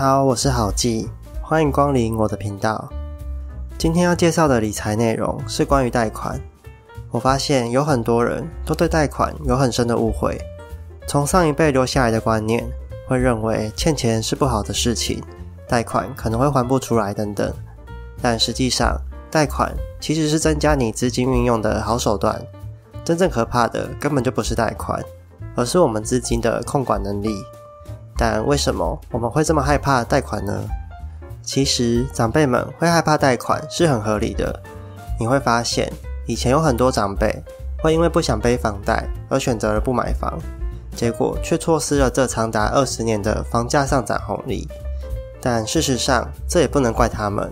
好，我是好记，欢迎光临我的频道。今天要介绍的理财内容是关于贷款。我发现有很多人都对贷款有很深的误会，从上一辈留下来的观念，会认为欠钱是不好的事情，贷款可能会还不出来等等。但实际上，贷款其实是增加你资金运用的好手段。真正可怕的根本就不是贷款，而是我们资金的控管能力。但为什么我们会这么害怕贷款呢？其实长辈们会害怕贷款是很合理的。你会发现，以前有很多长辈会因为不想背房贷而选择了不买房，结果却错失了这长达二十年的房价上涨红利。但事实上，这也不能怪他们，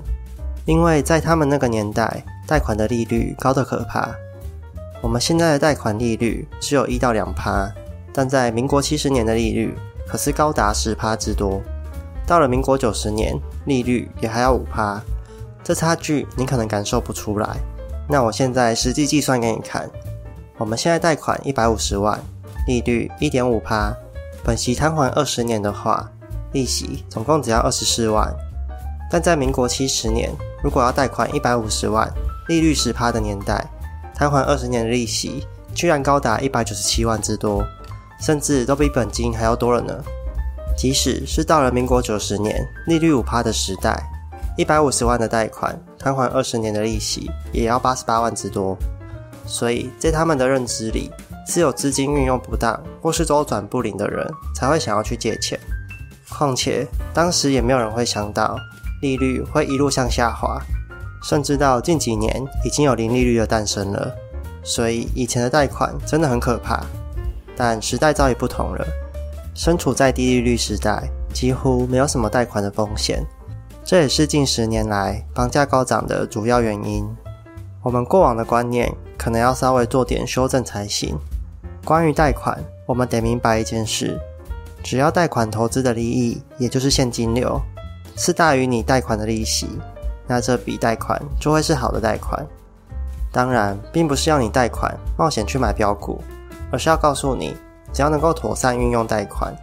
因为在他们那个年代，贷款的利率高得可怕。我们现在的贷款利率只有一到两趴，但在民国七十年的利率。可是高达十趴之多，到了民国九十年，利率也还要五趴，这差距你可能感受不出来。那我现在实际计算给你看，我们现在贷款一百五十万，利率一点五趴，本息摊还二十年的话，利息总共只要二十四万。但在民国七十年，如果要贷款一百五十万，利率十趴的年代，摊还二十年的利息居然高达一百九十七万之多。甚至都比本金还要多了呢。即使是到了民国九十年，利率五趴的时代，一百五十万的贷款摊还二十年的利息，也要八十八万之多。所以在他们的认知里，只有资金运用不当或是周转不灵的人才会想要去借钱。况且当时也没有人会想到利率会一路向下滑，甚至到近几年已经有零利率的诞生了。所以以前的贷款真的很可怕。但时代早已不同了，身处在低利率时代，几乎没有什么贷款的风险，这也是近十年来房价高涨的主要原因。我们过往的观念可能要稍微做点修正才行。关于贷款，我们得明白一件事：只要贷款投资的利益，也就是现金流，是大于你贷款的利息，那这笔贷款就会是好的贷款。当然，并不是要你贷款冒险去买标股。而是要告诉你，只要能够妥善运用贷款，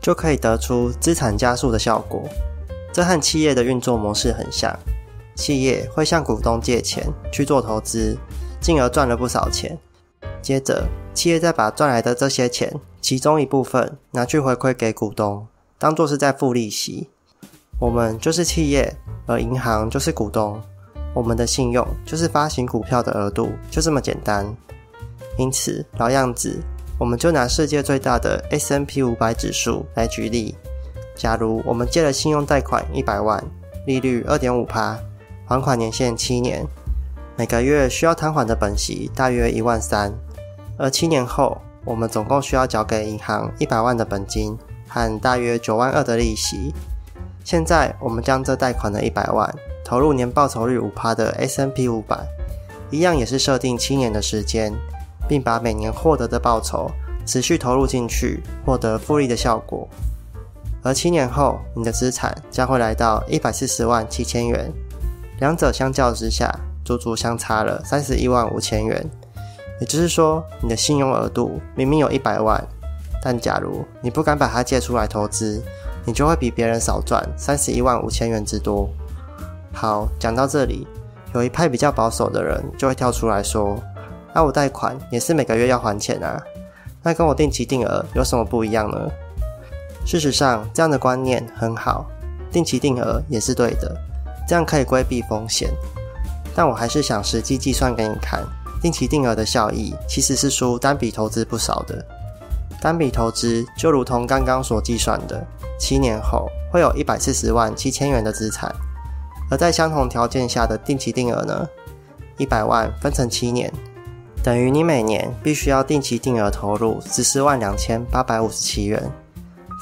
就可以得出资产加速的效果。这和企业的运作模式很像，企业会向股东借钱去做投资，进而赚了不少钱。接着，企业再把赚来的这些钱，其中一部分拿去回馈给股东，当做是在付利息。我们就是企业，而银行就是股东。我们的信用就是发行股票的额度，就这么简单。因此，老样子，我们就拿世界最大的 S N P 五百指数来举例。假如我们借了信用贷款一百万，利率二点五趴，还款年限七年，每个月需要摊还的本息大约一万三，而七年后，我们总共需要缴给银行一百万的本金和大约九万二的利息。现在，我们将这贷款的一百万投入年报酬率五趴的 S N P 五百，一样也是设定七年的时间。并把每年获得的报酬持续投入进去，获得复利的效果。而七年后，你的资产将会来到一百四十万七千元，两者相较之下，足足相差了三十一万五千元。也就是说，你的信用额度明明有一百万，但假如你不敢把它借出来投资，你就会比别人少赚三十一万五千元之多。好，讲到这里，有一派比较保守的人就会跳出来说。那我贷款也是每个月要还钱啊，那跟我定期定额有什么不一样呢？事实上，这样的观念很好，定期定额也是对的，这样可以规避风险。但我还是想实际计算给你看，定期定额的效益其实是输单笔投资不少的。单笔投资就如同刚刚所计算的，七年后会有一百四十万七千元的资产，而在相同条件下的定期定额呢，一百万分成七年。等于你每年必须要定期定额投入十四万两千八百五十七元，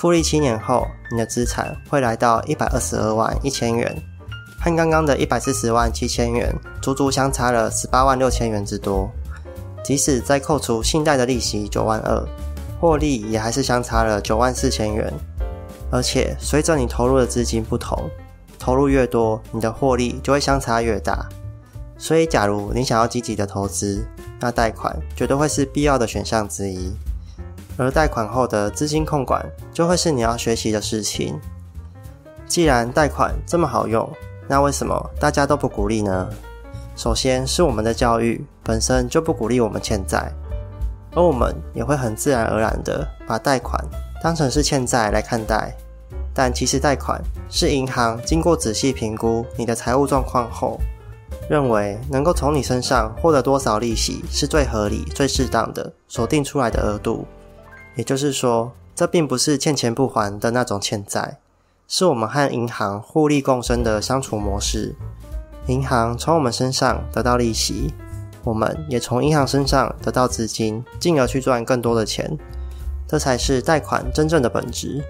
复利七年后，你的资产会来到一百二十二万一千元，和刚刚的一百四十万七千元足足相差了十八万六千元之多。即使再扣除信贷的利息九万二，获利也还是相差了九万四千元。而且随着你投入的资金不同，投入越多，你的获利就会相差越大。所以，假如你想要积极的投资，那贷款绝对会是必要的选项之一。而贷款后的资金控管，就会是你要学习的事情。既然贷款这么好用，那为什么大家都不鼓励呢？首先是我们的教育本身就不鼓励我们欠债，而我们也会很自然而然的把贷款当成是欠债来看待。但其实贷款是银行经过仔细评估你的财务状况后，认为能够从你身上获得多少利息是最合理、最适当的锁定出来的额度。也就是说，这并不是欠钱不还的那种欠债，是我们和银行互利共生的相处模式。银行从我们身上得到利息，我们也从银行身上得到资金，进而去赚更多的钱。这才是贷款真正的本质。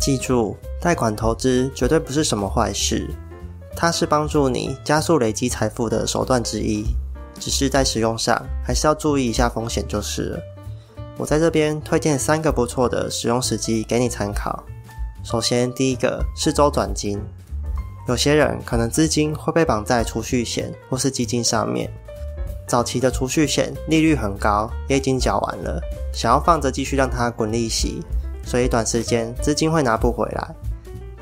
记住，贷款投资绝对不是什么坏事，它是帮助你加速累积财富的手段之一。只是在使用上，还是要注意一下风险就是了。我在这边推荐三个不错的使用时机给你参考。首先，第一个是周转金。有些人可能资金会被绑在储蓄险或是基金上面，早期的储蓄险利率很高，也已经缴完了，想要放着继续让它滚利息。所以短时间资金会拿不回来。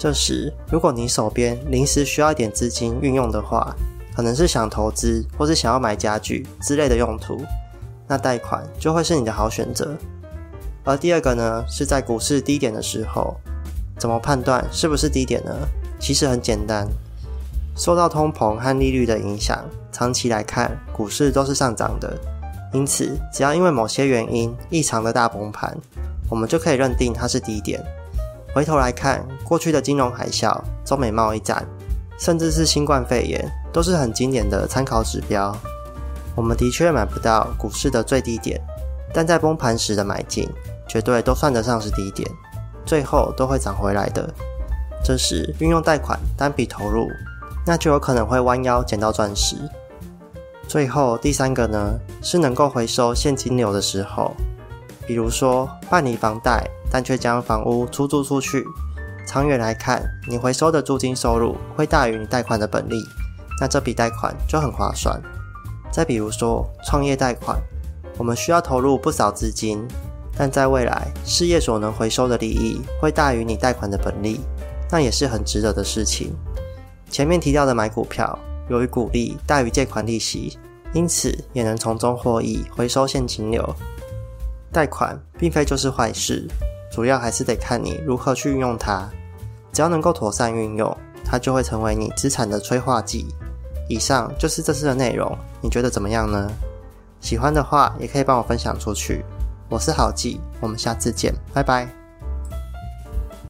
这时，如果你手边临时需要一点资金运用的话，可能是想投资或是想要买家具之类的用途，那贷款就会是你的好选择。而第二个呢，是在股市低点的时候，怎么判断是不是低点呢？其实很简单，受到通膨和利率的影响，长期来看股市都是上涨的。因此，只要因为某些原因异常的大崩盘。我们就可以认定它是低点。回头来看，过去的金融海啸、中美贸易战，甚至是新冠肺炎，都是很经典的参考指标。我们的确买不到股市的最低点，但在崩盘时的买进，绝对都算得上是低点，最后都会涨回来的。这时运用贷款单笔投入，那就有可能会弯腰捡到钻石。最后第三个呢，是能够回收现金流的时候。比如说办理房贷，但却将房屋出租出去，长远来看，你回收的租金收入会大于你贷款的本利，那这笔贷款就很划算。再比如说创业贷款，我们需要投入不少资金，但在未来事业所能回收的利益会大于你贷款的本利，那也是很值得的事情。前面提到的买股票，由于股利大于借款利息，因此也能从中获益，回收现金流。贷款并非就是坏事，主要还是得看你如何去运用它。只要能够妥善运用，它就会成为你资产的催化剂。以上就是这次的内容，你觉得怎么样呢？喜欢的话也可以帮我分享出去。我是郝记，我们下次见，拜拜。